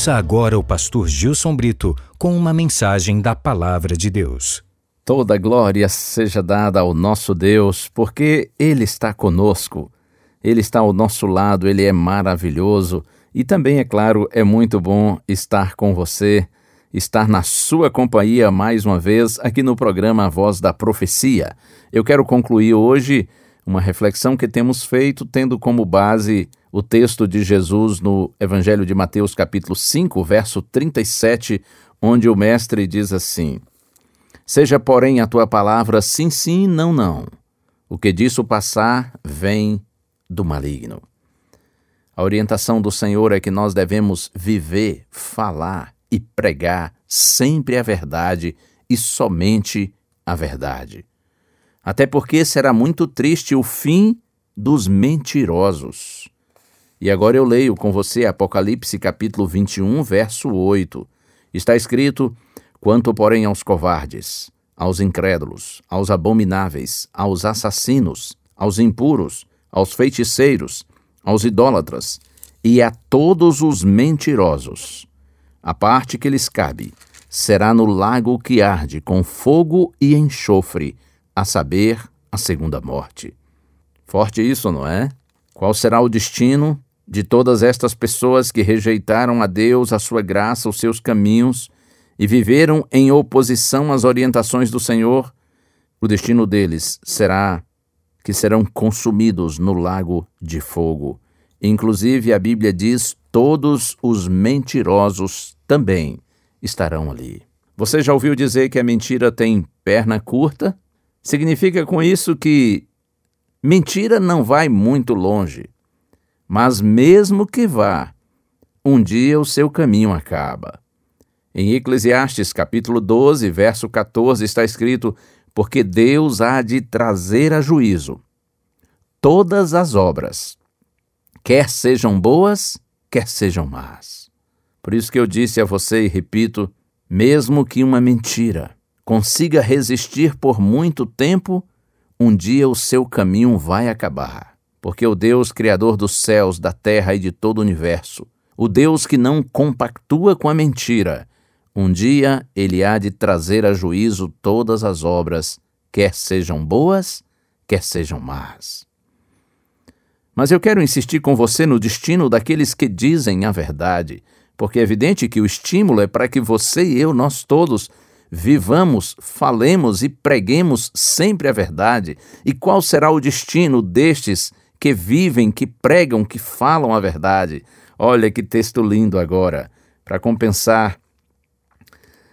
Ouça agora o pastor Gilson Brito com uma mensagem da Palavra de Deus. Toda glória seja dada ao nosso Deus, porque Ele está conosco, Ele está ao nosso lado, Ele é maravilhoso e também, é claro, é muito bom estar com você, estar na sua companhia mais uma vez aqui no programa Voz da Profecia. Eu quero concluir hoje uma reflexão que temos feito tendo como base o texto de Jesus no Evangelho de Mateus, capítulo 5, verso 37, onde o Mestre diz assim: Seja, porém, a tua palavra sim, sim, não, não. O que disso passar vem do maligno. A orientação do Senhor é que nós devemos viver, falar e pregar sempre a verdade e somente a verdade. Até porque será muito triste o fim dos mentirosos. E agora eu leio com você Apocalipse capítulo 21, verso 8. Está escrito: Quanto, porém, aos covardes, aos incrédulos, aos abomináveis, aos assassinos, aos impuros, aos feiticeiros, aos idólatras e a todos os mentirosos, a parte que lhes cabe será no lago que arde com fogo e enxofre, a saber, a segunda morte. Forte isso, não é? Qual será o destino de todas estas pessoas que rejeitaram a Deus, a sua graça, os seus caminhos e viveram em oposição às orientações do Senhor, o destino deles será que serão consumidos no lago de fogo. Inclusive, a Bíblia diz: todos os mentirosos também estarão ali. Você já ouviu dizer que a mentira tem perna curta? Significa com isso que mentira não vai muito longe. Mas mesmo que vá, um dia o seu caminho acaba. Em Eclesiastes capítulo 12, verso 14 está escrito: Porque Deus há de trazer a juízo todas as obras, quer sejam boas, quer sejam más. Por isso que eu disse a você e repito, mesmo que uma mentira consiga resistir por muito tempo, um dia o seu caminho vai acabar porque o Deus Criador dos céus, da terra e de todo o universo, o Deus que não compactua com a mentira, um dia ele há de trazer a juízo todas as obras, quer sejam boas, quer sejam más. Mas eu quero insistir com você no destino daqueles que dizem a verdade, porque é evidente que o estímulo é para que você e eu, nós todos, vivamos, falemos e preguemos sempre a verdade. E qual será o destino destes que vivem, que pregam, que falam a verdade. Olha que texto lindo agora, para compensar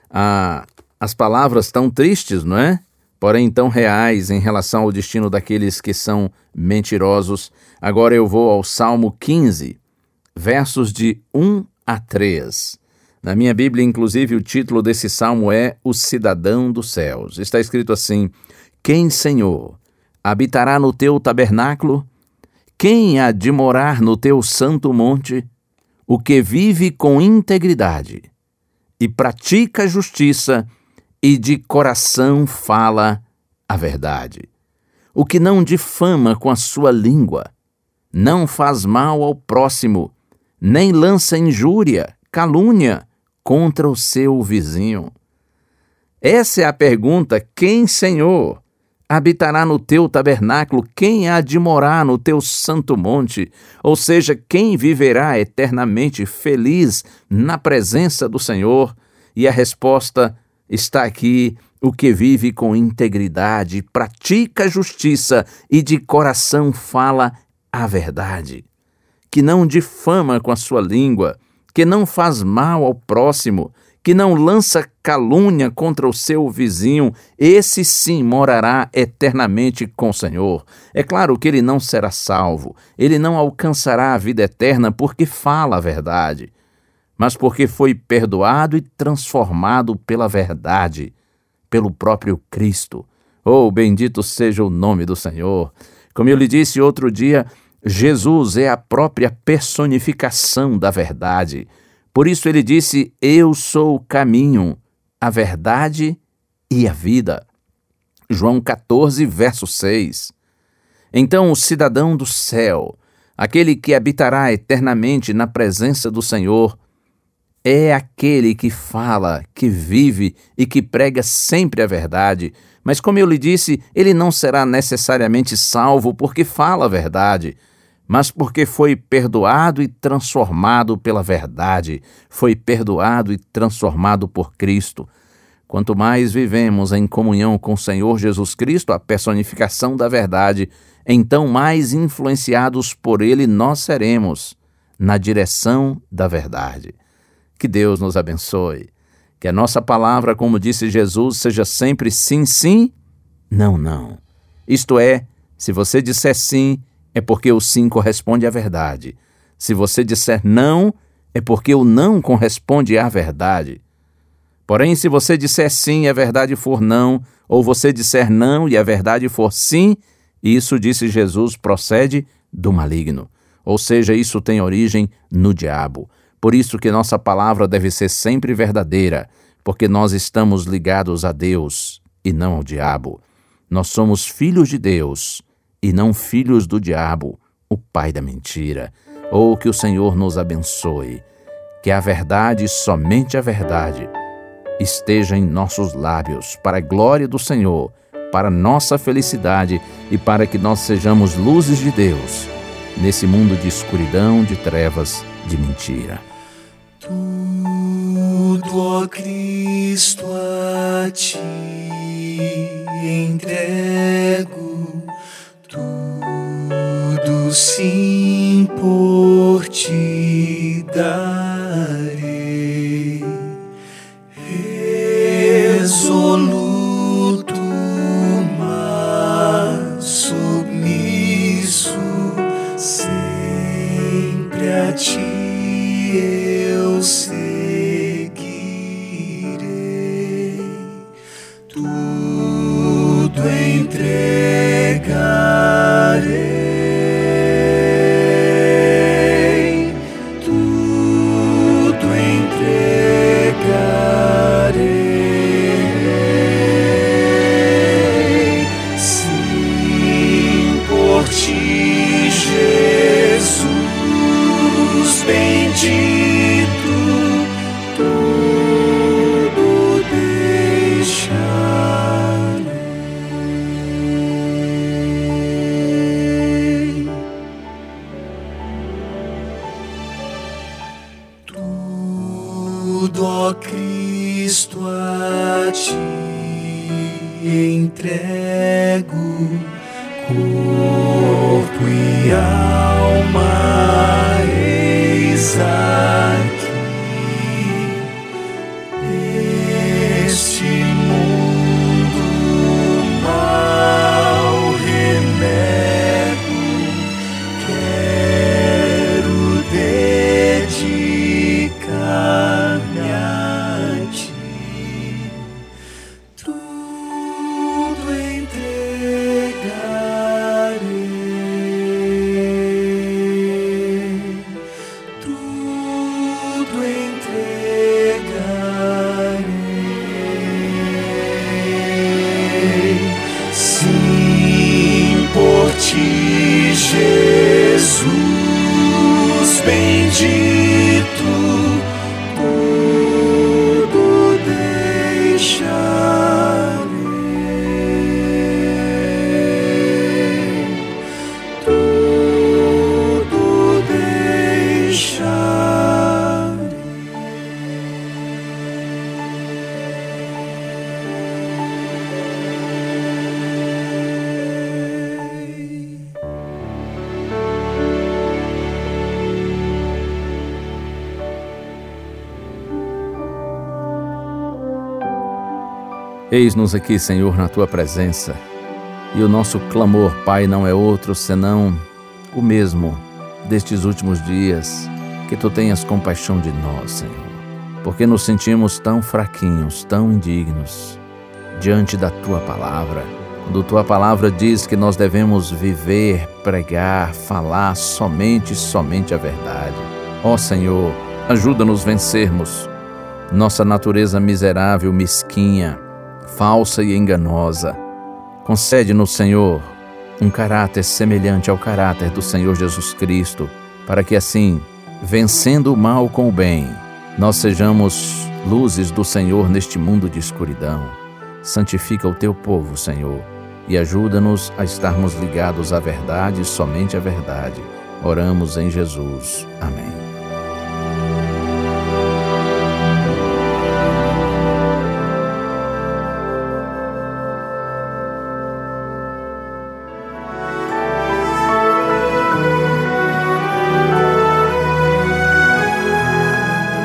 a, as palavras tão tristes, não é? Porém tão reais em relação ao destino daqueles que são mentirosos. Agora eu vou ao Salmo 15, versos de 1 a 3. Na minha Bíblia, inclusive, o título desse salmo é O Cidadão dos Céus. Está escrito assim: Quem, Senhor, habitará no teu tabernáculo? Quem há de morar no teu santo monte? O que vive com integridade e pratica justiça e de coração fala a verdade. O que não difama com a sua língua, não faz mal ao próximo, nem lança injúria, calúnia contra o seu vizinho. Essa é a pergunta: quem, Senhor? Habitará no teu tabernáculo? Quem há de morar no teu santo monte? Ou seja, quem viverá eternamente feliz na presença do Senhor? E a resposta está aqui: o que vive com integridade, pratica justiça e de coração fala a verdade, que não difama com a sua língua, que não faz mal ao próximo, que não lança calúnia contra o seu vizinho, esse sim morará eternamente com o Senhor. É claro que ele não será salvo, ele não alcançará a vida eterna porque fala a verdade, mas porque foi perdoado e transformado pela verdade, pelo próprio Cristo. Oh, bendito seja o nome do Senhor. Como eu lhe disse outro dia, Jesus é a própria personificação da verdade. Por isso ele disse: Eu sou o caminho, a verdade e a vida. João 14, verso 6. Então o cidadão do céu, aquele que habitará eternamente na presença do Senhor, é aquele que fala, que vive e que prega sempre a verdade. Mas, como eu lhe disse, ele não será necessariamente salvo porque fala a verdade mas porque foi perdoado e transformado pela verdade, foi perdoado e transformado por Cristo. Quanto mais vivemos em comunhão com o Senhor Jesus Cristo, a personificação da verdade, então mais influenciados por Ele nós seremos na direção da verdade. Que Deus nos abençoe. Que a nossa palavra, como disse Jesus, seja sempre sim, sim, não, não. Isto é, se você disser sim, é porque o sim corresponde à verdade. Se você disser não, é porque o não corresponde à verdade. Porém, se você disser sim e a verdade for não, ou você disser não e a verdade for sim, isso, disse Jesus, procede do maligno. Ou seja, isso tem origem no diabo. Por isso que nossa palavra deve ser sempre verdadeira, porque nós estamos ligados a Deus e não ao diabo. Nós somos filhos de Deus e não filhos do diabo, o pai da mentira. Ou oh, que o Senhor nos abençoe, que a verdade, somente a verdade, esteja em nossos lábios, para a glória do Senhor, para nossa felicidade e para que nós sejamos luzes de Deus nesse mundo de escuridão, de trevas, de mentira. Tudo, ó Cristo, a ti entrego oh Eis-nos aqui, Senhor, na tua presença. E o nosso clamor, Pai, não é outro senão o mesmo destes últimos dias. Que tu tenhas compaixão de nós, Senhor, porque nos sentimos tão fraquinhos, tão indignos diante da tua palavra. Quando tua palavra diz que nós devemos viver, pregar, falar somente, somente a verdade. Ó Senhor, ajuda-nos vencermos nossa natureza miserável, mesquinha, falsa e enganosa. Concede-nos, Senhor, um caráter semelhante ao caráter do Senhor Jesus Cristo, para que assim, vencendo o mal com o bem, nós sejamos luzes do Senhor neste mundo de escuridão. Santifica o teu povo, Senhor, e ajuda-nos a estarmos ligados à verdade, somente à verdade. Oramos em Jesus. Amém.